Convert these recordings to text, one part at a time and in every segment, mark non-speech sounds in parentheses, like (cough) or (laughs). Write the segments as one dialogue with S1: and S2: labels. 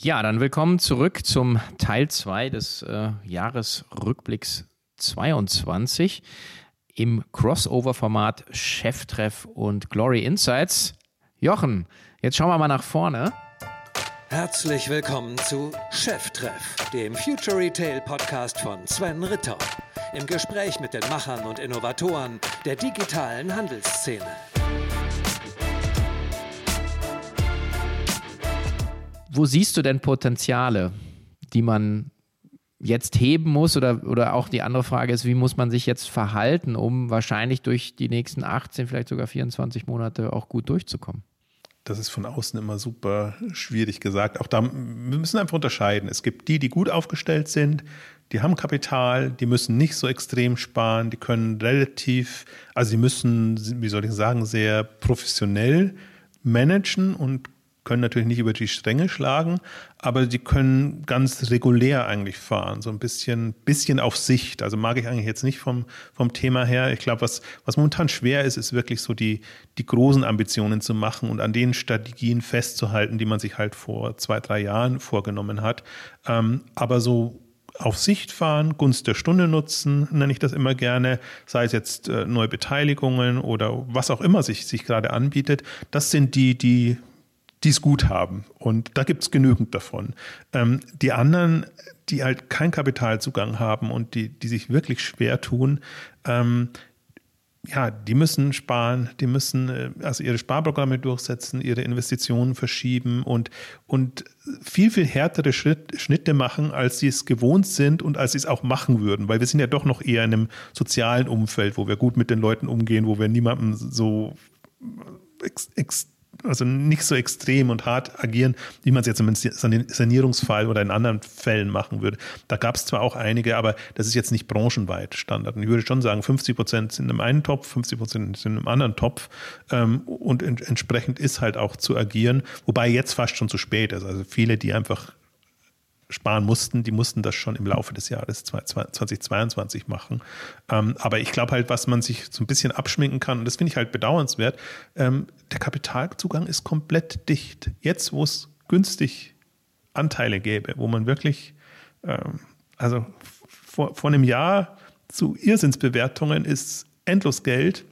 S1: Ja, dann willkommen zurück zum Teil 2 des äh, Jahresrückblicks 22 im Crossover-Format Cheftreff und Glory Insights. Jochen, jetzt schauen wir mal nach vorne.
S2: Herzlich willkommen zu Cheftreff, dem Future Retail Podcast von Sven Ritter. Im Gespräch mit den Machern und Innovatoren der digitalen Handelsszene.
S1: Wo siehst du denn Potenziale, die man jetzt heben muss? Oder, oder auch die andere Frage ist, wie muss man sich jetzt verhalten, um wahrscheinlich durch die nächsten 18, vielleicht sogar 24 Monate auch gut durchzukommen?
S3: Das ist von außen immer super schwierig gesagt. Auch da, wir müssen einfach unterscheiden. Es gibt die, die gut aufgestellt sind, die haben Kapital, die müssen nicht so extrem sparen, die können relativ, also die müssen, wie soll ich sagen, sehr professionell managen und können natürlich nicht über die Stränge schlagen, aber die können ganz regulär eigentlich fahren, so ein bisschen, bisschen auf Sicht. Also mag ich eigentlich jetzt nicht vom, vom Thema her. Ich glaube, was, was momentan schwer ist, ist wirklich so die, die großen Ambitionen zu machen und an den Strategien festzuhalten, die man sich halt vor zwei, drei Jahren vorgenommen hat. Ähm, aber so auf Sicht fahren, Gunst der Stunde nutzen, nenne ich das immer gerne, sei es jetzt äh, neue Beteiligungen oder was auch immer sich, sich gerade anbietet. Das sind die, die die es gut haben. Und da gibt es genügend davon. Ähm, die anderen, die halt keinen Kapitalzugang haben und die, die sich wirklich schwer tun, ähm, ja, die müssen sparen, die müssen äh, also ihre Sparprogramme durchsetzen, ihre Investitionen verschieben und, und viel, viel härtere Schritt, Schnitte machen, als sie es gewohnt sind und als sie es auch machen würden. Weil wir sind ja doch noch eher in einem sozialen Umfeld, wo wir gut mit den Leuten umgehen, wo wir niemandem so ex, ex, also nicht so extrem und hart agieren, wie man es jetzt im Sanierungsfall oder in anderen Fällen machen würde. Da gab es zwar auch einige, aber das ist jetzt nicht branchenweit Standard. Und ich würde schon sagen, 50 Prozent sind im einen Topf, 50 Prozent sind im anderen Topf. Ähm, und entsprechend ist halt auch zu agieren, wobei jetzt fast schon zu spät ist. Also viele, die einfach sparen mussten, die mussten das schon im Laufe des Jahres 2022 machen. Ähm, aber ich glaube halt, was man sich so ein bisschen abschminken kann, und das finde ich halt bedauernswert, ähm, der Kapitalzugang ist komplett dicht. Jetzt, wo es günstig Anteile gäbe, wo man wirklich, ähm, also vor, vor einem Jahr zu Irrsinnsbewertungen ist endlos Geld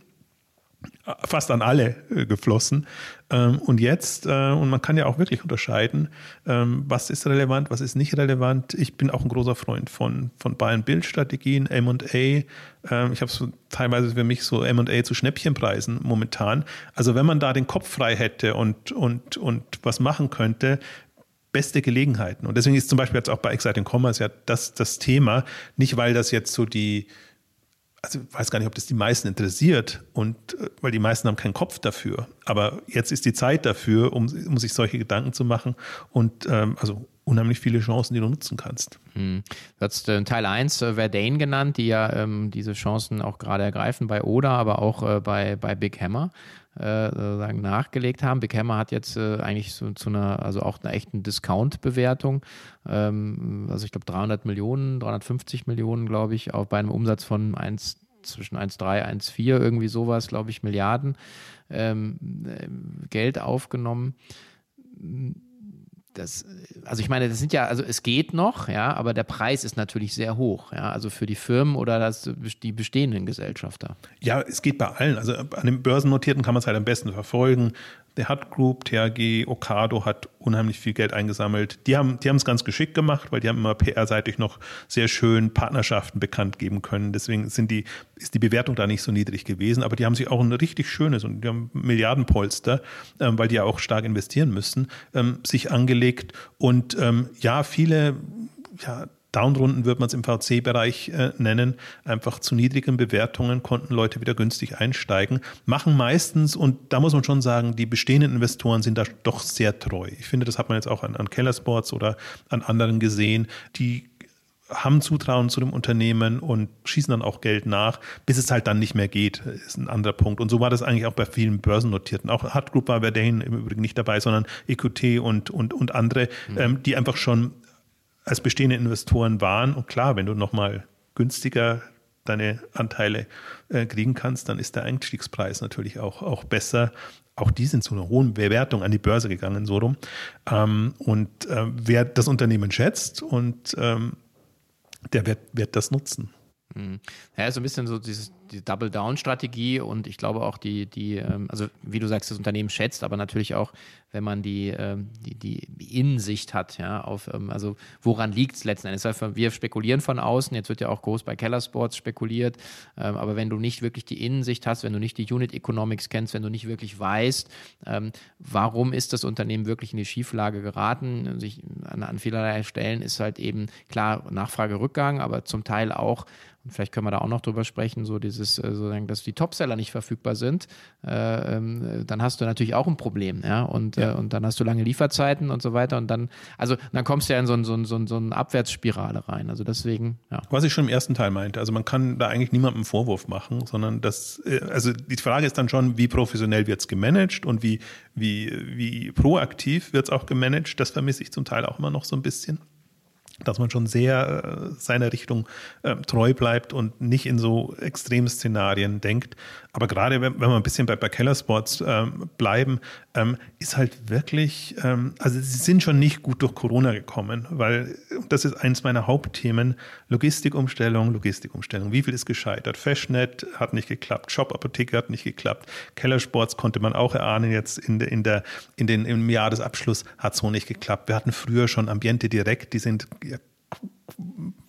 S3: fast an alle äh, geflossen. Ähm, und jetzt, äh, und man kann ja auch wirklich unterscheiden, ähm, was ist relevant, was ist nicht relevant. Ich bin auch ein großer Freund von, von Buy-and-Build-Strategien, M&A. Ähm, ich habe so teilweise für mich so M&A zu Schnäppchenpreisen momentan. Also wenn man da den Kopf frei hätte und, und, und was machen könnte, beste Gelegenheiten. Und deswegen ist zum Beispiel jetzt auch bei Exciting Commerce ja das, das Thema, nicht weil das jetzt so die, also ich weiß gar nicht, ob das die meisten interessiert und äh, weil die meisten haben keinen Kopf dafür. Aber jetzt ist die Zeit dafür, um, um sich solche Gedanken zu machen und ähm, also unheimlich viele Chancen, die du nutzen kannst.
S1: Hm. Du hast äh, Teil 1 äh, Verdane genannt, die ja ähm, diese Chancen auch gerade ergreifen bei Oda, aber auch äh, bei, bei Big Hammer äh, sozusagen nachgelegt haben. Big Hammer hat jetzt äh, eigentlich so zu einer, also auch einer echten Discount-Bewertung, ähm, also ich glaube 300 Millionen, 350 Millionen, glaube ich, auch bei einem Umsatz von 1 zwischen 1,3, 1,4, irgendwie sowas, glaube ich, Milliarden ähm, äh, Geld aufgenommen das, also ich meine, das sind ja, also es geht noch, ja, aber der Preis ist natürlich sehr hoch, ja, also für die Firmen oder das, die bestehenden Gesellschafter.
S3: Ja, es geht bei allen. Also an den Börsennotierten kann man es halt am besten verfolgen. Der Hut Group, THG, Okado hat unheimlich viel Geld eingesammelt. Die haben die haben es ganz geschickt gemacht, weil die haben immer PR-seitig noch sehr schön Partnerschaften bekannt geben können. Deswegen sind die, ist die Bewertung da nicht so niedrig gewesen. Aber die haben sich auch ein richtig schönes und die haben Milliardenpolster, ähm, weil die ja auch stark investieren müssen, ähm, sich angelegt. Und ähm, ja, viele ja, Downrunden würde man es im VC-Bereich äh, nennen. Einfach zu niedrigen Bewertungen konnten Leute wieder günstig einsteigen. Machen meistens, und da muss man schon sagen, die bestehenden Investoren sind da doch sehr treu. Ich finde, das hat man jetzt auch an, an Keller Sports oder an anderen gesehen, die haben Zutrauen zu dem Unternehmen und schießen dann auch Geld nach, bis es halt dann nicht mehr geht, ist ein anderer Punkt. Und so war das eigentlich auch bei vielen Börsennotierten. Auch Hut Group war Verdane im Übrigen nicht dabei, sondern EQT und, und, und andere, mhm. ähm, die einfach schon als bestehende Investoren waren. Und klar, wenn du nochmal günstiger deine Anteile äh, kriegen kannst, dann ist der Einstiegspreis natürlich auch, auch besser. Auch die sind zu einer hohen Bewertung an die Börse gegangen, so rum. Ähm, und äh, wer das Unternehmen schätzt und ähm, der wird, wird das nutzen.
S1: Mhm. Ja, so ein bisschen so dieses, die Double-Down-Strategie und ich glaube auch die, die, ähm, also wie du sagst, das Unternehmen schätzt, aber natürlich auch, wenn man die, ähm, die, die Innensicht hat, ja, auf, ähm, also woran liegt es letzten Endes? Wir spekulieren von außen, jetzt wird ja auch groß bei Keller Sports spekuliert, aber wenn du nicht wirklich die Innensicht hast, wenn du nicht die Unit Economics kennst, wenn du nicht wirklich weißt, warum ist das Unternehmen wirklich in die Schieflage geraten, sich an, an vielerlei Stellen ist halt eben klar Nachfragerückgang, aber zum Teil auch vielleicht können wir da auch noch drüber sprechen, so dieses, äh, sozusagen, dass die Topseller nicht verfügbar sind, äh, ähm, dann hast du natürlich auch ein Problem, ja. Und, ja. Äh, und dann hast du lange Lieferzeiten und so weiter. Und dann, also dann kommst du ja in so, ein, so, ein, so, ein, so eine Abwärtsspirale rein. Also deswegen, ja.
S3: Was ich schon im ersten Teil meinte, also man kann da eigentlich niemandem einen Vorwurf machen, sondern das, also die Frage ist dann schon, wie professionell wird es gemanagt und wie, wie, wie proaktiv wird es auch gemanagt. Das vermisse ich zum Teil auch immer noch so ein bisschen dass man schon sehr äh, seiner Richtung äh, treu bleibt und nicht in so extreme Szenarien denkt. Aber gerade wenn, wenn wir ein bisschen bei, bei Kellersports ähm, bleiben, ähm, ist halt wirklich, ähm, also sie sind schon nicht gut durch Corona gekommen, weil das ist eines meiner Hauptthemen, Logistikumstellung, Logistikumstellung. Wie viel ist gescheitert? Fashnet hat nicht geklappt, Shop Apotheke hat nicht geklappt, Kellersports konnte man auch erahnen, jetzt in, de, in, der, in den, im Jahresabschluss hat so nicht geklappt. Wir hatten früher schon Ambiente direkt, die sind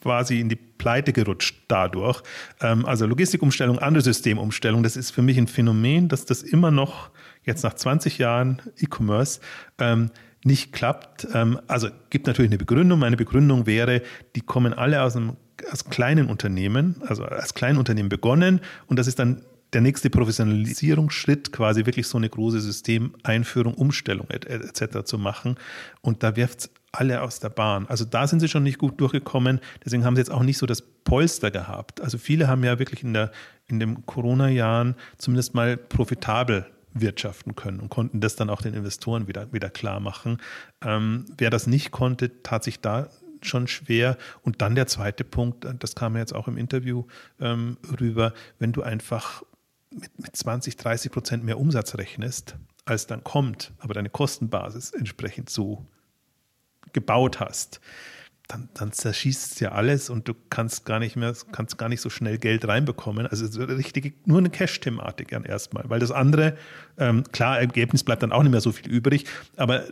S3: quasi in die Pleite gerutscht dadurch. Ähm, also Logistikumstellung, andere Systemumstellung, das ist für mich ein Phänomen, dass das immer noch jetzt nach 20 Jahren E-Commerce ähm, nicht klappt. Ähm, also gibt natürlich eine Begründung. Meine Begründung wäre, die kommen alle aus einem aus kleinen Unternehmen, also als kleinen Unternehmen begonnen und das ist dann der nächste Professionalisierungsschritt, quasi wirklich so eine große Systemeinführung, Umstellung etc. Et zu machen. Und da wirft es alle aus der Bahn. Also da sind sie schon nicht gut durchgekommen. Deswegen haben sie jetzt auch nicht so das Polster gehabt. Also viele haben ja wirklich in, der, in den Corona-Jahren zumindest mal profitabel wirtschaften können und konnten das dann auch den Investoren wieder, wieder klar machen. Ähm, wer das nicht konnte, tat sich da schon schwer. Und dann der zweite Punkt, das kam ja jetzt auch im Interview ähm, rüber, wenn du einfach mit, mit 20, 30 Prozent mehr Umsatz rechnest, als dann kommt, aber deine Kostenbasis entsprechend so gebaut hast, dann, dann zerschießt es ja alles und du kannst gar nicht mehr, kannst gar nicht so schnell Geld reinbekommen. Also es ist richtig, nur eine Cash-Thematik erstmal, weil das andere, ähm, klar, Ergebnis bleibt dann auch nicht mehr so viel übrig, aber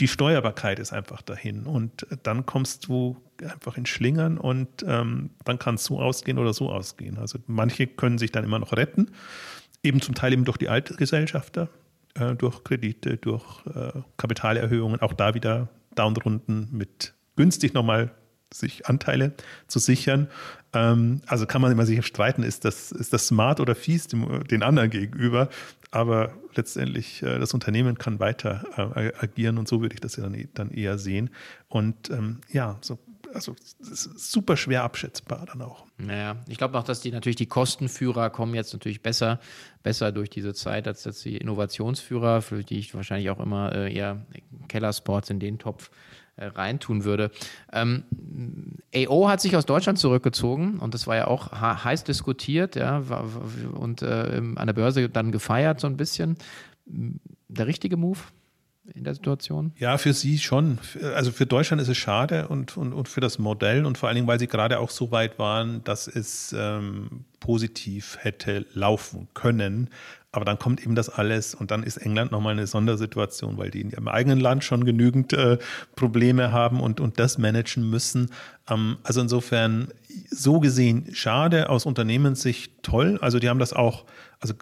S3: die Steuerbarkeit ist einfach dahin und dann kommst du einfach in Schlingern und ähm, dann kann es so ausgehen oder so ausgehen. Also manche können sich dann immer noch retten, eben zum Teil eben durch die Altgesellschafter, äh, durch Kredite, durch äh, Kapitalerhöhungen, auch da wieder Downrunden mit günstig nochmal sich Anteile zu sichern. Ähm, also kann man immer sich streiten, ist das, ist das smart oder fies dem, den anderen gegenüber. Aber letztendlich, äh, das Unternehmen kann weiter äh, agieren und so würde ich das ja dann, dann eher sehen. Und ähm, ja, so also super schwer abschätzbar dann auch.
S1: Naja, ich glaube auch, dass die natürlich die Kostenführer kommen jetzt natürlich besser, besser durch diese Zeit als jetzt die Innovationsführer, für die ich wahrscheinlich auch immer äh, eher Kellersports in den Topf äh, reintun würde. Ähm, AO hat sich aus Deutschland zurückgezogen und das war ja auch heiß diskutiert, ja, und äh, an der Börse dann gefeiert so ein bisschen. Der richtige Move? In der Situation?
S3: Ja, für sie schon. Also für Deutschland ist es schade und, und, und für das Modell und vor allen Dingen, weil sie gerade auch so weit waren, dass es ähm, positiv hätte laufen können. Aber dann kommt eben das alles und dann ist England nochmal eine Sondersituation, weil die in ihrem eigenen Land schon genügend äh, Probleme haben und, und das managen müssen. Ähm, also insofern so gesehen schade, aus Unternehmenssicht toll. Also die haben das auch, also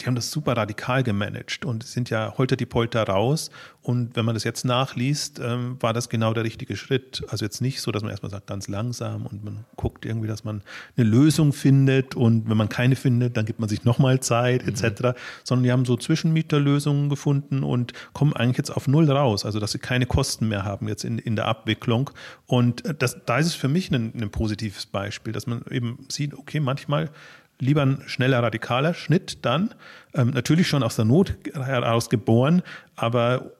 S3: die haben das super radikal gemanagt und sind ja holter die Polter raus. Und wenn man das jetzt nachliest, ähm, war das genau der richtige Schritt. Also jetzt nicht so, dass man erstmal sagt, ganz langsam und man guckt irgendwie, dass man eine Lösung findet und wenn man keine findet, dann gibt man sich nochmal Zeit mhm. etc. Sondern die haben so Zwischenmieterlösungen gefunden und kommen eigentlich jetzt auf Null raus. Also dass sie keine Kosten mehr haben jetzt in, in der Abwicklung. Und äh, das, da ist es für mich ein, ein positives Beispiel, dass man eben sieht, okay, manchmal lieber ein schneller, radikaler Schnitt dann. Ähm, natürlich schon aus der Not heraus geboren, aber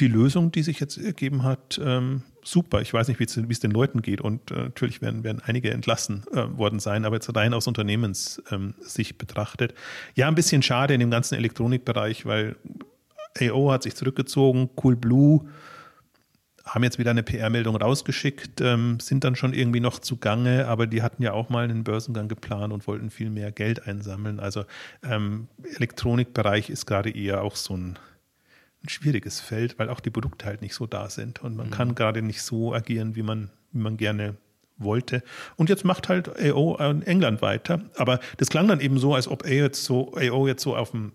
S3: die Lösung, die sich jetzt ergeben hat, ähm, super. Ich weiß nicht, wie es den Leuten geht und äh, natürlich werden, werden einige entlassen äh, worden sein, aber jetzt rein aus Unternehmenssicht ähm, betrachtet. Ja, ein bisschen schade in dem ganzen Elektronikbereich, weil AO hat sich zurückgezogen, Coolblue haben jetzt wieder eine PR-Meldung rausgeschickt, ähm, sind dann schon irgendwie noch zugange, aber die hatten ja auch mal einen Börsengang geplant und wollten viel mehr Geld einsammeln. Also ähm, Elektronikbereich ist gerade eher auch so ein, ein, schwieriges Feld, weil auch die Produkte halt nicht so da sind und man mhm. kann gerade nicht so agieren, wie man, wie man gerne wollte. Und jetzt macht halt AO in England weiter. Aber das klang dann eben so, als ob AO jetzt so, AO jetzt so auf dem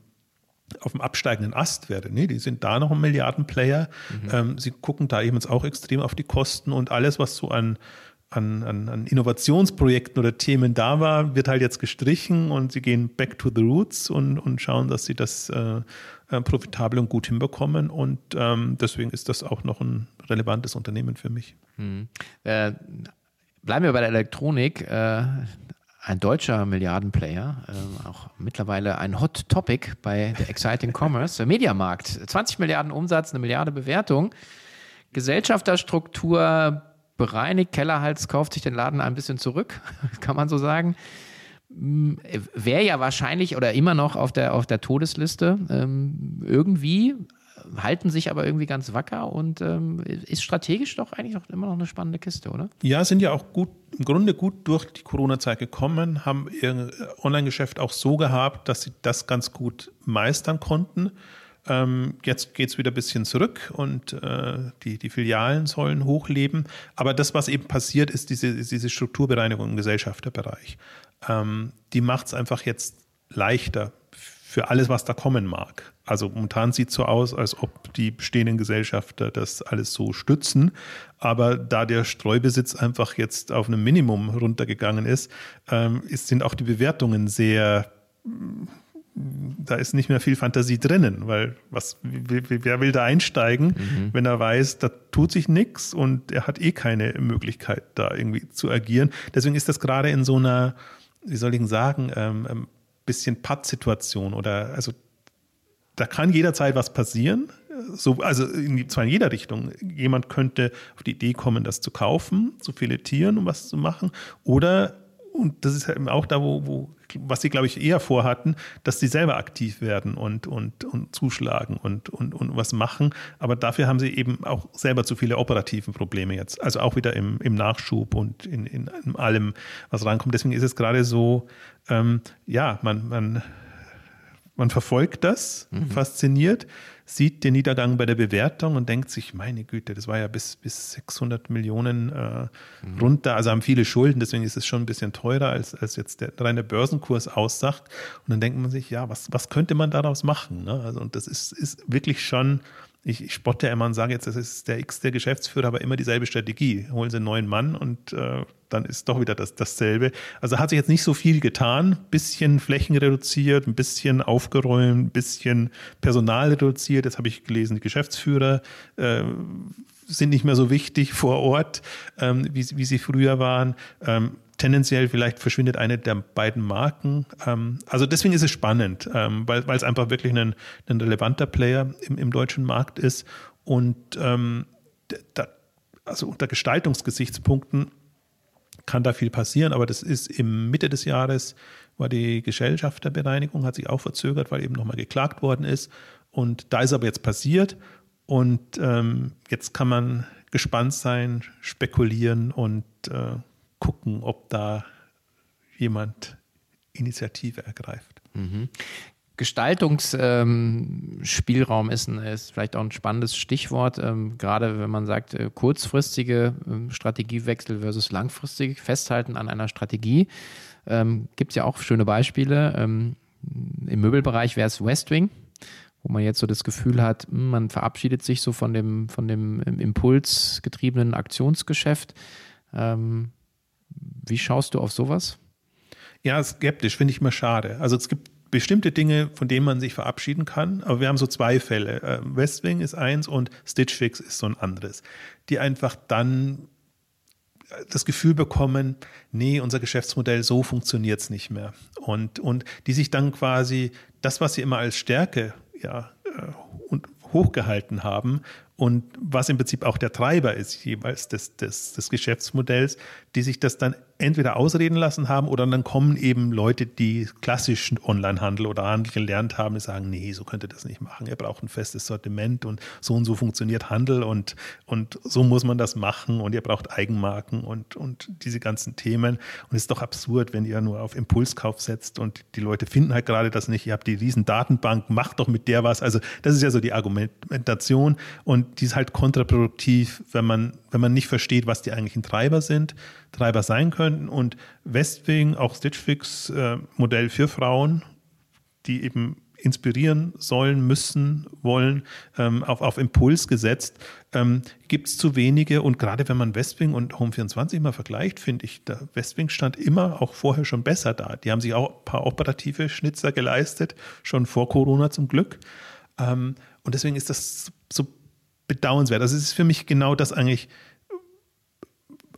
S3: auf dem absteigenden Ast wäre. Nee, die sind da noch ein Milliardenplayer. Mhm. Ähm, sie gucken da eben jetzt auch extrem auf die Kosten und alles, was so an, an, an, an, Innovationsprojekten oder Themen da war, wird halt jetzt gestrichen und sie gehen back to the roots und, und schauen, dass sie das äh, äh, profitabel und gut hinbekommen. Und ähm, deswegen ist das auch noch ein relevantes Unternehmen für mich.
S1: Mhm. Äh, bleiben wir bei der Elektronik. Äh, ein deutscher Milliardenplayer, äh, auch mittlerweile ein Hot Topic bei der Exciting Commerce, Mediamarkt. 20 Milliarden Umsatz, eine Milliarde Bewertung. Gesellschafterstruktur bereinigt, Kellerhals kauft sich den Laden ein bisschen zurück, (laughs) kann man so sagen. Hm, Wäre ja wahrscheinlich oder immer noch auf der, auf der Todesliste. Ähm, irgendwie halten sich aber irgendwie ganz wacker und ähm, ist strategisch doch eigentlich auch immer noch eine spannende Kiste, oder?
S3: Ja, sind ja auch gut, im Grunde gut durch die Corona-Zeit gekommen, haben ihr Online-Geschäft auch so gehabt, dass sie das ganz gut meistern konnten. Ähm, jetzt geht es wieder ein bisschen zurück und äh, die, die Filialen sollen hochleben. Aber das, was eben passiert, ist diese, diese Strukturbereinigung im Gesellschafterbereich. Ähm, die macht es einfach jetzt leichter für alles, was da kommen mag. Also momentan sieht es so aus, als ob die bestehenden Gesellschafter das alles so stützen. Aber da der Streubesitz einfach jetzt auf einem Minimum runtergegangen ist, ähm, ist sind auch die Bewertungen sehr da ist nicht mehr viel Fantasie drinnen, weil was, wer will da einsteigen, mhm. wenn er weiß, da tut sich nichts und er hat eh keine Möglichkeit, da irgendwie zu agieren. Deswegen ist das gerade in so einer, wie soll ich sagen, ähm, ähm bisschen Patt-Situation oder also da kann jederzeit was passieren. So, also in, zwar in jeder Richtung. Jemand könnte auf die Idee kommen, das zu kaufen, zu filetieren, um was zu machen. Oder, und das ist eben auch da, wo, wo was sie, glaube ich, eher vorhatten, dass sie selber aktiv werden und, und, und zuschlagen und, und, und was machen. Aber dafür haben sie eben auch selber zu viele operative Probleme jetzt. Also auch wieder im, im Nachschub und in, in, in allem, was reinkommt. Deswegen ist es gerade so, ähm, ja, man, man, man verfolgt das, mhm. fasziniert, sieht den Niedergang bei der Bewertung und denkt sich, meine Güte, das war ja bis, bis 600 Millionen äh, mhm. runter. Also haben viele Schulden, deswegen ist es schon ein bisschen teurer, als, als jetzt der reine Börsenkurs aussagt. Und dann denkt man sich, ja, was, was könnte man daraus machen? Ne? Also, und das ist, ist wirklich schon ich, ich spotte immer und sage jetzt, das ist der X der Geschäftsführer, aber immer dieselbe Strategie. Holen Sie einen neuen Mann und äh, dann ist doch wieder das, dasselbe. Also hat sich jetzt nicht so viel getan. Bisschen Flächen reduziert, ein bisschen aufgeräumt, ein bisschen Personal reduziert. Jetzt habe ich gelesen, die Geschäftsführer äh, sind nicht mehr so wichtig vor Ort, ähm, wie, wie sie früher waren. Ähm, tendenziell vielleicht verschwindet eine der beiden Marken. Ähm, also deswegen ist es spannend, ähm, weil, weil es einfach wirklich ein, ein relevanter Player im, im deutschen Markt ist. Und ähm, da, also unter Gestaltungsgesichtspunkten kann da viel passieren, aber das ist im Mitte des Jahres war die Gesellschafterbereinigung, hat sich auch verzögert, weil eben nochmal geklagt worden ist. Und da ist aber jetzt passiert und ähm, jetzt kann man gespannt sein, spekulieren und äh, gucken, ob da jemand Initiative ergreift.
S1: Mhm. Gestaltungsspielraum ähm, ist, ist, vielleicht auch ein spannendes Stichwort, ähm, gerade wenn man sagt, äh, kurzfristige äh, Strategiewechsel versus langfristig Festhalten an einer Strategie. Ähm, Gibt es ja auch schöne Beispiele. Ähm, Im Möbelbereich wäre es Westwing, wo man jetzt so das Gefühl hat, hm, man verabschiedet sich so von dem, von dem impulsgetriebenen Aktionsgeschäft. Ähm, wie schaust du auf sowas?
S3: Ja, skeptisch, finde ich immer schade. Also es gibt bestimmte Dinge, von denen man sich verabschieden kann, aber wir haben so zwei Fälle. Ähm, Westwing ist eins und Stitch Fix ist so ein anderes, die einfach dann das Gefühl bekommen, nee, unser Geschäftsmodell, so funktioniert es nicht mehr. Und, und die sich dann quasi das, was sie immer als Stärke ja, äh, und hochgehalten haben und was im Prinzip auch der Treiber ist jeweils des, des, des Geschäftsmodells, die sich das dann entweder ausreden lassen haben oder dann kommen eben Leute, die klassischen Onlinehandel oder Handel gelernt haben, die sagen, nee, so könnt ihr das nicht machen. Ihr braucht ein festes Sortiment und so und so funktioniert Handel und, und so muss man das machen und ihr braucht Eigenmarken und, und diese ganzen Themen. Und es ist doch absurd, wenn ihr nur auf Impulskauf setzt und die Leute finden halt gerade das nicht. Ihr habt die riesen Datenbank, macht doch mit der was. Also das ist ja so die Argumentation und die ist halt kontraproduktiv, wenn man, wenn man nicht versteht, was die eigentlichen Treiber sind. Treiber sein könnten. Und Westwing, auch Stitch Fix äh, Modell für Frauen, die eben inspirieren sollen, müssen, wollen, ähm, auf, auf Impuls gesetzt, ähm, gibt es zu wenige. Und gerade wenn man Westwing und Home24 mal vergleicht, finde ich, der Westwing stand immer auch vorher schon besser da. Die haben sich auch ein paar operative Schnitzer geleistet, schon vor Corona zum Glück. Ähm, und deswegen ist das so bedauernswert. Also es ist für mich genau das eigentlich,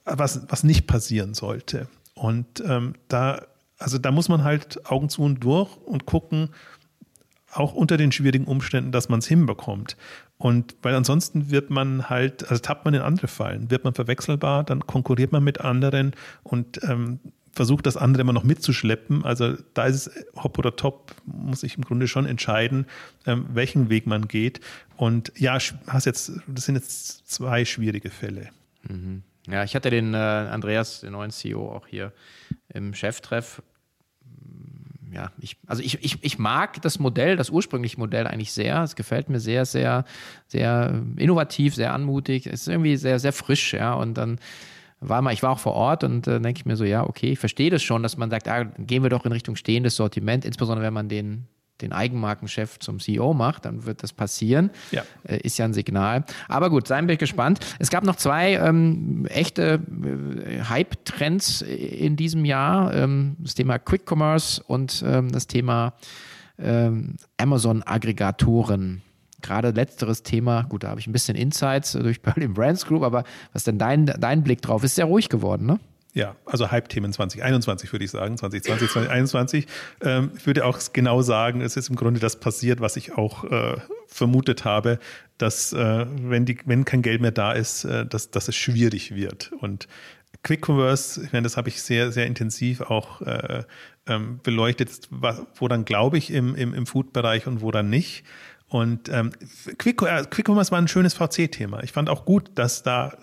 S3: was, was nicht passieren sollte. Und ähm, da, also da muss man halt Augen zu und durch und gucken, auch unter den schwierigen Umständen, dass man es hinbekommt. Und weil ansonsten wird man halt, also tappt man in andere Fallen, wird man verwechselbar, dann konkurriert man mit anderen und ähm, versucht das andere immer noch mitzuschleppen. Also da ist es hopp oder top, muss ich im Grunde schon entscheiden, ähm, welchen Weg man geht. Und ja, hast jetzt, das sind jetzt zwei schwierige Fälle.
S1: Mhm. Ja, ich hatte den äh, Andreas, den neuen CEO, auch hier im Cheftreff. Ja, ich, also ich, ich, ich mag das Modell, das ursprüngliche Modell eigentlich sehr. Es gefällt mir sehr, sehr, sehr innovativ, sehr anmutig. Es ist irgendwie sehr, sehr frisch, ja. Und dann war mal, ich war auch vor Ort und äh, denke ich mir so, ja, okay, ich verstehe das schon, dass man sagt, ah, gehen wir doch in Richtung stehendes Sortiment, insbesondere wenn man den den Eigenmarkenchef zum CEO macht, dann wird das passieren. Ja. Äh, ist ja ein Signal. Aber gut, seien wir gespannt. Es gab noch zwei ähm, echte äh, Hype-Trends in diesem Jahr. Ähm, das Thema Quick Commerce und ähm, das Thema ähm, Amazon-Aggregatoren. Gerade letzteres Thema, gut, da habe ich ein bisschen Insights durch (laughs) Berlin Brands Group, aber was denn dein, dein Blick drauf? Ist sehr ruhig geworden, ne?
S3: Ja, also Hype-Themen 2021 würde ich sagen, 2020, 2021. Ähm, ich würde auch genau sagen, es ist im Grunde das passiert, was ich auch äh, vermutet habe, dass äh, wenn, die, wenn kein Geld mehr da ist, äh, dass, dass es schwierig wird. Und Quick Commerce, ich meine, das habe ich sehr, sehr intensiv auch äh, ähm, beleuchtet, wo dann glaube ich im, im, im Food-Bereich und wo dann nicht. Und ähm, Quick, äh, Quick Commerce war ein schönes VC-Thema. Ich fand auch gut, dass da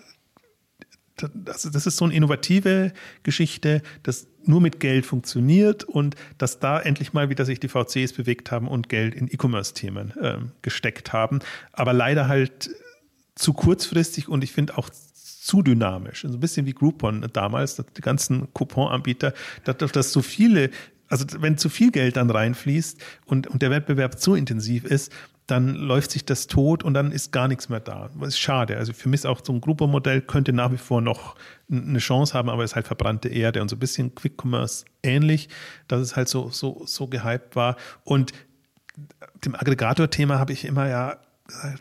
S3: das, das ist so eine innovative Geschichte, das nur mit Geld funktioniert und dass da endlich mal wieder sich die VCs bewegt haben und Geld in E-Commerce-Themen äh, gesteckt haben. Aber leider halt zu kurzfristig und ich finde auch zu dynamisch. So also ein bisschen wie Groupon damals, die ganzen Coupon-Anbieter, dass, dass so viele also wenn zu viel Geld dann reinfließt und, und der Wettbewerb zu intensiv ist, dann läuft sich das tot und dann ist gar nichts mehr da. Das ist schade. Also für mich ist auch so ein Gruppo-Modell könnte nach wie vor noch eine Chance haben, aber es ist halt verbrannte Erde und so ein bisschen Quick Commerce ähnlich, dass es halt so, so, so gehypt war. Und dem Aggregator-Thema habe ich immer ja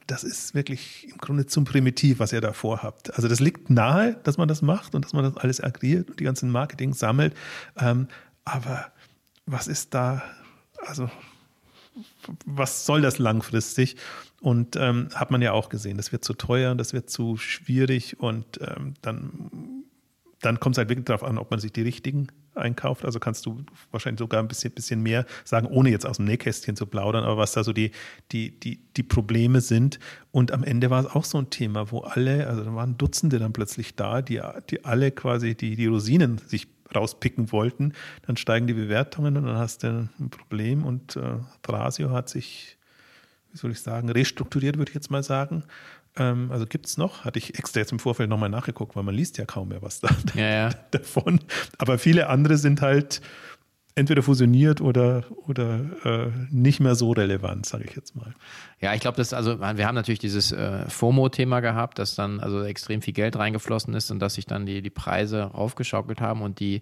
S3: das ist wirklich im Grunde zum primitiv, was ihr da vorhabt. Also das liegt nahe, dass man das macht und dass man das alles aggregiert und die ganzen Marketing sammelt. Ähm, aber was ist da, also was soll das langfristig? Und ähm, hat man ja auch gesehen, das wird zu teuer, das wird zu schwierig und ähm, dann, dann kommt es halt wirklich darauf an, ob man sich die richtigen einkauft. Also kannst du wahrscheinlich sogar ein bisschen, bisschen mehr sagen, ohne jetzt aus dem Nähkästchen zu plaudern, aber was da so die, die, die, die Probleme sind. Und am Ende war es auch so ein Thema, wo alle, also da waren Dutzende dann plötzlich da, die, die alle quasi die, die Rosinen sich rauspicken wollten, dann steigen die Bewertungen und dann hast du ein Problem. Und äh, Thrasio hat sich, wie soll ich sagen, restrukturiert, würde ich jetzt mal sagen. Ähm, also gibt es noch, hatte ich extra jetzt im Vorfeld nochmal nachgeguckt, weil man liest ja kaum mehr was da, ja, ja. (laughs) davon. Aber viele andere sind halt entweder fusioniert oder, oder äh, nicht mehr so relevant, sage ich jetzt mal.
S1: Ja, ich glaube, das also wir haben natürlich dieses äh, FOMO-Thema gehabt, dass dann also extrem viel Geld reingeflossen ist und dass sich dann die, die Preise raufgeschaukelt haben und die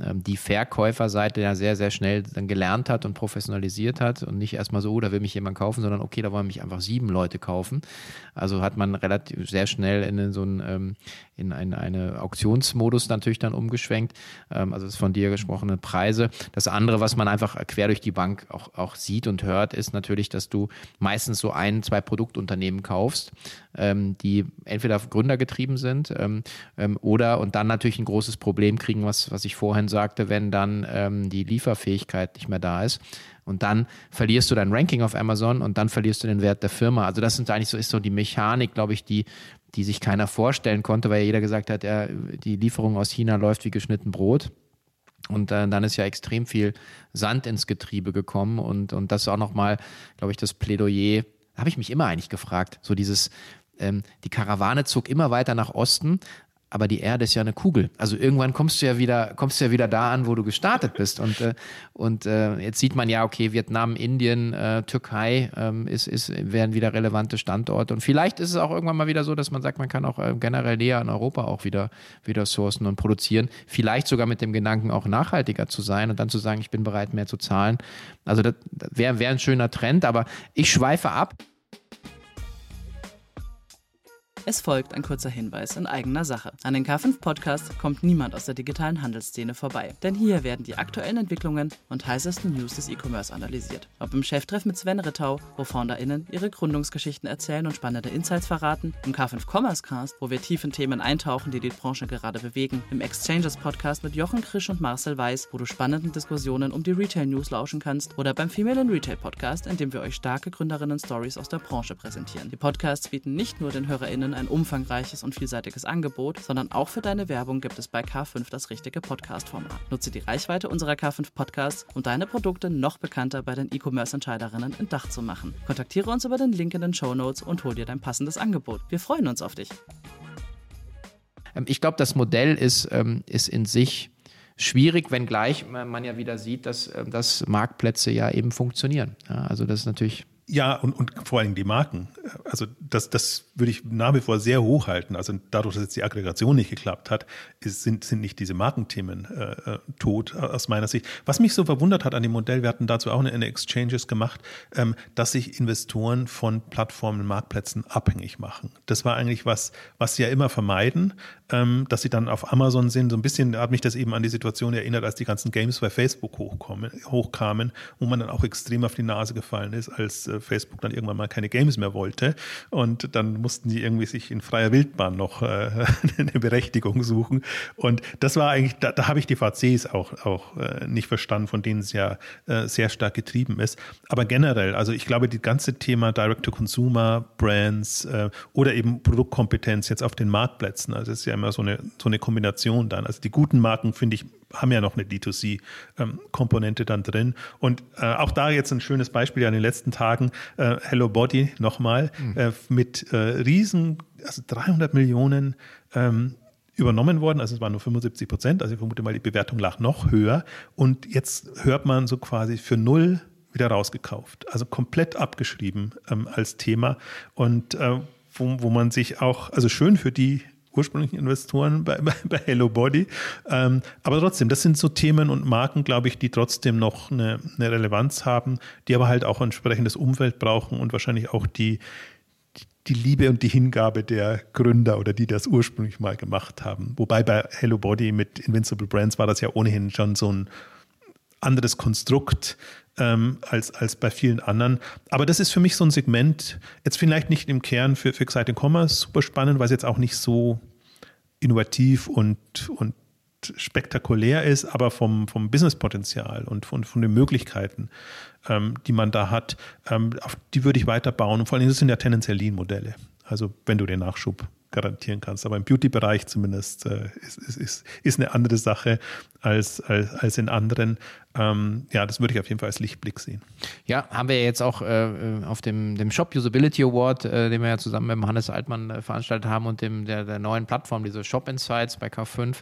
S1: ähm, die Verkäuferseite ja sehr, sehr schnell dann gelernt hat und professionalisiert hat und nicht erstmal so, oh, da will mich jemand kaufen, sondern okay, da wollen mich einfach sieben Leute kaufen. Also hat man relativ sehr schnell in so einen, ähm, in eine, eine Auktionsmodus natürlich dann umgeschwenkt. Ähm, also das von dir gesprochene Preise. Das andere, was man einfach quer durch die Bank auch, auch sieht und hört, ist natürlich, dass du meistens meistens so ein, zwei Produktunternehmen kaufst, ähm, die entweder gründergetrieben sind ähm, ähm, oder und dann natürlich ein großes Problem kriegen, was, was ich vorhin sagte, wenn dann ähm, die Lieferfähigkeit nicht mehr da ist. Und dann verlierst du dein Ranking auf Amazon und dann verlierst du den Wert der Firma. Also das sind eigentlich so, ist so die Mechanik, glaube ich, die, die sich keiner vorstellen konnte, weil jeder gesagt hat, ja, die Lieferung aus China läuft wie geschnitten Brot. Und äh, dann ist ja extrem viel Sand ins Getriebe gekommen und, und das ist auch nochmal, glaube ich, das Plädoyer, habe ich mich immer eigentlich gefragt, so dieses, ähm, die Karawane zog immer weiter nach Osten, aber die Erde ist ja eine Kugel. Also irgendwann kommst du ja wieder, kommst du ja wieder da an, wo du gestartet bist. Und, äh, und äh, jetzt sieht man ja, okay, Vietnam, Indien, äh, Türkei ähm, ist, ist, werden wieder relevante Standorte. Und vielleicht ist es auch irgendwann mal wieder so, dass man sagt, man kann auch äh, generell näher in Europa auch wieder, wieder sourcen und produzieren. Vielleicht sogar mit dem Gedanken, auch nachhaltiger zu sein und dann zu sagen, ich bin bereit, mehr zu zahlen. Also das, das wäre wär ein schöner Trend, aber ich schweife ab.
S4: Es folgt ein kurzer Hinweis in eigener Sache. An den K5 Podcast kommt niemand aus der digitalen Handelsszene vorbei. Denn hier werden die aktuellen Entwicklungen und heißesten News des E-Commerce analysiert. Ob im Cheftreff mit Sven Rittau, wo FounderInnen ihre Gründungsgeschichten erzählen und spannende Insights verraten, im K5 Commerce Cast, wo wir tief in Themen eintauchen, die die Branche gerade bewegen, im Exchanges Podcast mit Jochen Krisch und Marcel Weiß, wo du spannenden Diskussionen um die Retail News lauschen kannst, oder beim Female in Retail Podcast, in dem wir euch starke Gründerinnen-Stories aus der Branche präsentieren. Die Podcasts bieten nicht nur den HörerInnen ein umfangreiches und vielseitiges Angebot, sondern auch für deine Werbung gibt es bei K5 das richtige Podcast-Format. Nutze die Reichweite unserer K5 Podcasts, um deine Produkte noch bekannter bei den E-Commerce-Entscheiderinnen in Dach zu machen. Kontaktiere uns über den Link in den Show Notes und hol dir dein passendes Angebot. Wir freuen uns auf dich.
S1: Ähm, ich glaube, das Modell ist, ähm, ist in sich schwierig, wenngleich man ja wieder sieht, dass, ähm, dass Marktplätze ja eben funktionieren. also das ist natürlich
S3: ja, und, und vor allem die Marken. Also das, das würde ich nach wie vor sehr hoch halten. Also dadurch, dass jetzt die Aggregation nicht geklappt hat, ist, sind, sind nicht diese Markenthemen äh, äh tot aus meiner Sicht. Was mich so verwundert hat an dem Modell, wir hatten dazu auch eine, eine Exchanges gemacht, ähm, dass sich Investoren von Plattformen, Marktplätzen abhängig machen. Das war eigentlich was, was sie ja immer vermeiden, ähm, dass sie dann auf Amazon sind. So ein bisschen hat mich das eben an die Situation erinnert, als die ganzen Games bei Facebook hochkommen, hochkamen, wo man dann auch extrem auf die Nase gefallen ist, als äh, Facebook dann irgendwann mal keine Games mehr wollte. Und dann mussten die irgendwie sich in freier Wildbahn noch äh, (laughs) eine Berechtigung suchen. Und das war eigentlich, da, da habe ich die VCs auch, auch äh, nicht verstanden, von denen es ja äh, sehr stark getrieben ist. Aber generell, also ich glaube, die ganze Thema Direct-to-Consumer, Brands äh, oder eben Produktkompetenz jetzt auf den Marktplätzen, also das ist ja immer so eine, so eine Kombination dann. Also die guten Marken, finde ich, haben ja noch eine D2C-Komponente ähm, dann drin. Und äh, auch da jetzt ein schönes Beispiel ja in den letzten Tagen, äh, Hello Body nochmal, mhm. äh, mit äh, riesen, also 300 Millionen ähm, übernommen worden, also es waren nur 75 Prozent, also ich vermute mal, die Bewertung lag noch höher. Und jetzt hört man so quasi für null wieder rausgekauft, also komplett abgeschrieben ähm, als Thema und äh, wo, wo man sich auch, also schön für die ursprünglichen Investoren bei, bei, bei Hello Body. Ähm, aber trotzdem, das sind so Themen und Marken, glaube ich, die trotzdem noch eine, eine Relevanz haben, die aber halt auch ein entsprechendes Umfeld brauchen und wahrscheinlich auch die, die Liebe und die Hingabe der Gründer oder die das ursprünglich mal gemacht haben. Wobei bei Hello Body mit Invincible Brands war das ja ohnehin schon so ein anderes Konstrukt ähm, als, als bei vielen anderen. Aber das ist für mich so ein Segment, jetzt vielleicht nicht im Kern für, für Exciting Commerce super spannend, weil es jetzt auch nicht so innovativ und, und spektakulär ist, aber vom, vom Businesspotenzial und von, von den Möglichkeiten, ähm, die man da hat, ähm, auf die würde ich weiterbauen. Und vor allem, das sind ja tendenziell Lean-Modelle. Also wenn du den Nachschub garantieren kannst. Aber im Beauty-Bereich zumindest äh, ist, ist, ist eine andere Sache als, als, als in anderen. Ähm, ja, das würde ich auf jeden Fall als Lichtblick sehen.
S1: Ja, haben wir jetzt auch äh, auf dem, dem Shop Usability Award, äh, den wir ja zusammen mit Hannes Altmann äh, veranstaltet haben und dem, der, der neuen Plattform, diese Shop Insights bei K5,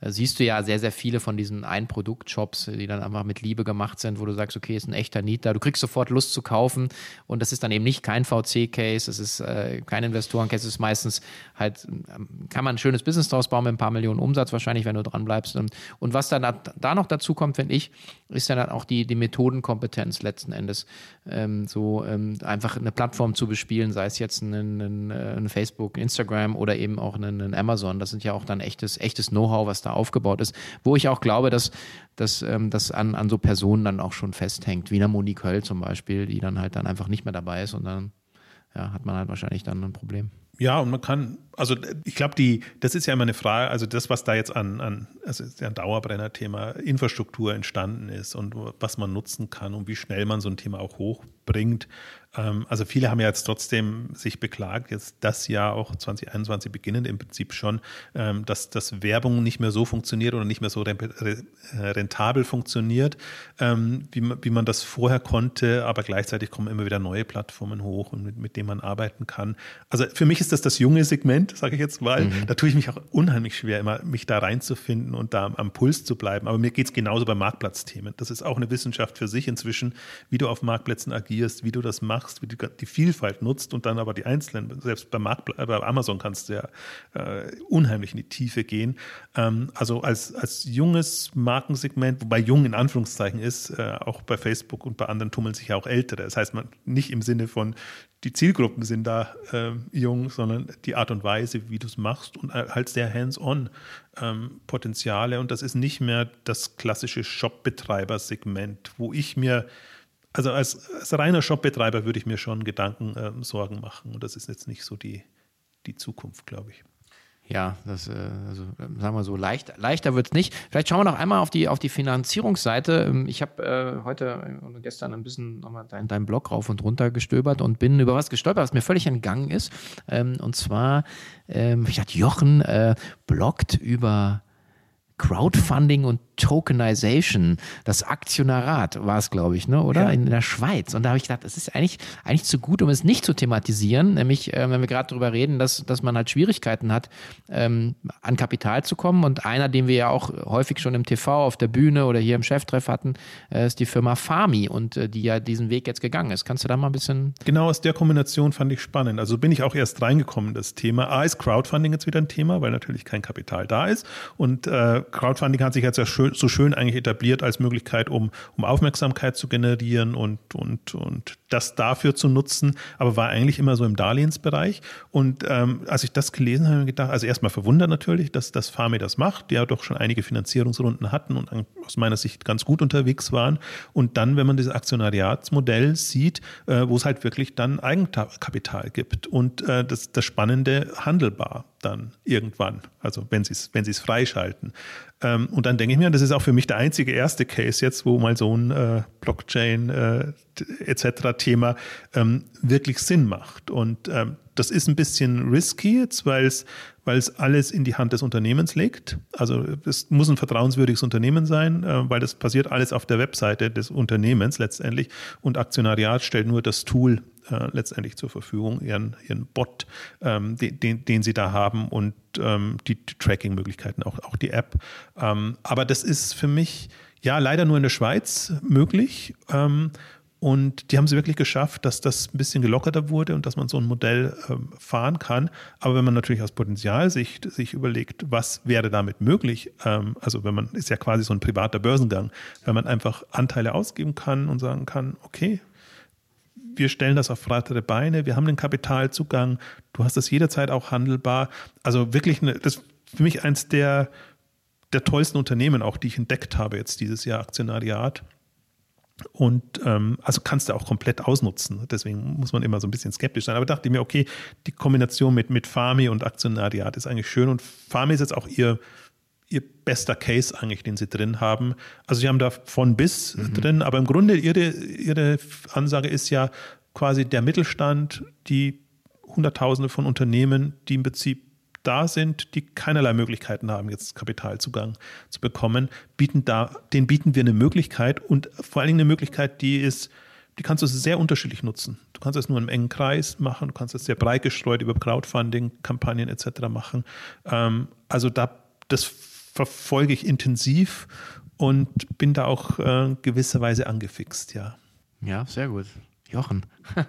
S1: äh, siehst du ja sehr, sehr viele von diesen Ein-Produkt-Shops, die dann einfach mit Liebe gemacht sind, wo du sagst, okay, ist ein echter Need da. Du kriegst sofort Lust zu kaufen und das ist dann eben nicht kein VC-Case, es ist äh, kein Investoren-Case, es ist meistens halt, ähm, kann man ein schönes Business draus bauen mit ein paar Millionen Umsatz wahrscheinlich, wenn du dran bleibst. Und, und was dann da noch dazu kommt, finde ich, ist dann auch die, die Methodenkompetenz letzten Endes. Ähm, so ähm, einfach eine Plattform zu bespielen, sei es jetzt ein, ein, ein Facebook, Instagram oder eben auch ein, Amazon. Das sind ja auch dann echtes, echtes Know-how, was da aufgebaut ist, wo ich auch glaube, dass dass ähm, das an, an so Personen dann auch schon festhängt, wie eine Monique Höll zum Beispiel, die dann halt dann einfach nicht mehr dabei ist und dann ja, hat man halt wahrscheinlich dann ein Problem.
S3: Ja, und man kann, also ich glaube, die, das ist ja immer eine Frage, also das, was da jetzt an, an also ist ja ein Dauerbrenner-Thema, Infrastruktur entstanden ist und was man nutzen kann und wie schnell man so ein Thema auch hochbringt, ähm, also viele haben ja jetzt trotzdem sich beklagt, jetzt das Jahr auch 2021 beginnend im Prinzip schon, ähm, dass, dass Werbung nicht mehr so funktioniert oder nicht mehr so rentabel funktioniert, ähm, wie, man, wie man das vorher konnte, aber gleichzeitig kommen immer wieder neue Plattformen hoch und mit, mit denen man arbeiten kann. Also für mich ist das das junge Segment, sage ich jetzt mal. Mhm. Da tue ich mich auch unheimlich schwer, immer mich da reinzufinden und da am Puls zu bleiben. Aber mir geht es genauso bei Marktplatzthemen. Das ist auch eine Wissenschaft für sich inzwischen, wie du auf Marktplätzen agierst, wie du das machst wie du die Vielfalt nutzt und dann aber die einzelnen, selbst bei, Markt, bei Amazon kannst du ja äh, unheimlich in die Tiefe gehen. Ähm, also als, als junges Markensegment, wobei jung in Anführungszeichen ist, äh, auch bei Facebook und bei anderen tummeln sich ja auch Ältere. Das heißt, man nicht im Sinne von, die Zielgruppen sind da äh, jung, sondern die Art und Weise, wie du es machst und halt sehr hands-on ähm, Potenziale. Und das ist nicht mehr das klassische Shop-Betreiber-Segment, wo ich mir also als, als reiner Shopbetreiber würde ich mir schon Gedanken, äh, Sorgen machen. Und das ist jetzt nicht so die, die Zukunft, glaube ich.
S1: Ja, das, äh, also sagen wir so, leicht, leichter wird es nicht. Vielleicht schauen wir noch einmal auf die, auf die Finanzierungsseite. Ähm, ich habe äh, heute und gestern ein bisschen nochmal deinen dein Blog rauf und runter gestöbert und bin über was gestolpert, was mir völlig entgangen ist. Ähm, und zwar, ähm, ich dachte, Jochen äh, bloggt über Crowdfunding und Tokenization, das Aktionarat war es, glaube ich, ne, oder? Ja. In, der Schweiz. Und da habe ich gedacht, das ist eigentlich, eigentlich zu gut, um es nicht zu thematisieren. Nämlich, äh, wenn wir gerade darüber reden, dass, dass man halt Schwierigkeiten hat, ähm, an Kapital zu kommen. Und einer, den wir ja auch häufig schon im TV, auf der Bühne oder hier im Cheftreff hatten, äh, ist die Firma Fami und äh, die ja diesen Weg jetzt gegangen ist. Kannst du da mal ein bisschen.
S3: Genau aus der Kombination fand ich spannend. Also bin ich auch erst reingekommen, das Thema. A ist Crowdfunding jetzt wieder ein Thema, weil natürlich kein Kapital da ist. Und äh, Crowdfunding hat sich jetzt ja schön, so schön eigentlich etabliert als Möglichkeit, um, um Aufmerksamkeit zu generieren und, und, und das dafür zu nutzen, aber war eigentlich immer so im Darlehensbereich. Und ähm, als ich das gelesen habe, habe ich gedacht, also erstmal verwundert natürlich, dass das Farmi das macht, die ja doch schon einige Finanzierungsrunden hatten und aus meiner Sicht ganz gut unterwegs waren. Und dann, wenn man dieses Aktionariatsmodell sieht, äh, wo es halt wirklich dann Eigenkapital gibt und äh, das, das Spannende handelbar dann irgendwann, also wenn sie es wenn es freischalten. Ähm, und dann denke ich mir, das ist auch für mich der einzige erste Case jetzt, wo mal so ein äh, Blockchain äh, etc. Thema ähm, wirklich Sinn macht. Und ähm, das ist ein bisschen risky jetzt, weil es weil es alles in die Hand des Unternehmens legt. Also es muss ein vertrauenswürdiges Unternehmen sein, äh, weil das passiert alles auf der Webseite des Unternehmens letztendlich und Aktionariat stellt nur das Tool äh, letztendlich zur Verfügung, ihren, ihren Bot, ähm, den, den, den, sie da haben und ähm, die, die Tracking-Möglichkeiten, auch, auch die App. Ähm, aber das ist für mich ja leider nur in der Schweiz möglich. Ähm, und die haben es wirklich geschafft, dass das ein bisschen gelockerter wurde und dass man so ein Modell ähm, fahren kann. Aber wenn man natürlich aus Potenzialsicht sich überlegt, was wäre damit möglich, ähm, also wenn man, ist ja quasi so ein privater Börsengang, wenn man einfach Anteile ausgeben kann und sagen kann, okay, wir stellen das auf breitere Beine, wir haben den Kapitalzugang, du hast das jederzeit auch handelbar. Also wirklich, eine, das ist für mich eins der, der tollsten Unternehmen auch, die ich entdeckt habe jetzt dieses Jahr, Aktionariat. Und ähm, also kannst du auch komplett ausnutzen. Deswegen muss man immer so ein bisschen skeptisch sein. Aber dachte ich mir, okay, die Kombination mit, mit Farmi und Aktionariat ist eigentlich schön. Und Farmi ist jetzt auch ihr, ihr bester Case eigentlich, den sie drin haben. Also sie haben da von bis mhm. drin, aber im Grunde ihre, ihre Ansage ist ja quasi der Mittelstand, die Hunderttausende von Unternehmen, die im Prinzip da sind, die keinerlei Möglichkeiten haben, jetzt Kapitalzugang zu bekommen, bieten da, denen bieten wir eine Möglichkeit und vor allen Dingen eine Möglichkeit, die ist, die kannst du sehr unterschiedlich nutzen. Du kannst es nur einem engen Kreis machen, du kannst es sehr breit gestreut über Crowdfunding, Kampagnen etc. machen. Ähm, also da, das verfolge ich intensiv und bin da auch äh, gewisserweise angefixt, ja.
S1: Ja, sehr gut. Jochen. (laughs)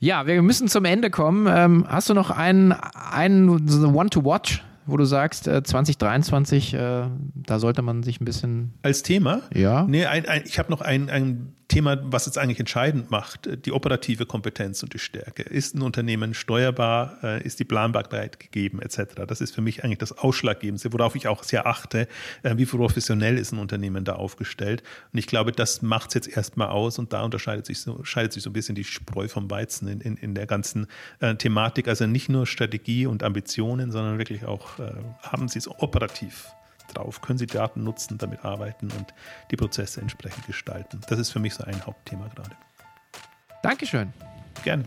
S1: Ja, wir müssen zum Ende kommen. Ähm, hast du noch einen, einen One to Watch, wo du sagst, äh, 2023, äh, da sollte man sich ein bisschen.
S3: Als Thema?
S1: Ja.
S3: Nee, ein, ein, ich habe noch ein, ein Thema, was jetzt eigentlich entscheidend macht, die operative Kompetenz und die Stärke. Ist ein Unternehmen steuerbar, äh, ist die Planbarkeit gegeben, etc. Das ist für mich eigentlich das Ausschlaggebendste, worauf ich auch sehr achte, äh, wie professionell ist ein Unternehmen da aufgestellt. Und ich glaube, das macht es jetzt erstmal aus und da unterscheidet sich so, scheidet sich so ein bisschen die Spreu vom Weizen in, in, in der ganzen äh, Thematik. Also nicht nur Strategie und Ambitionen, sondern wirklich auch, äh, haben sie es operativ drauf? Können Sie Daten nutzen, damit arbeiten und die Prozesse entsprechend gestalten? Das ist für mich so ein Hauptthema gerade.
S1: Dankeschön.
S3: Gerne.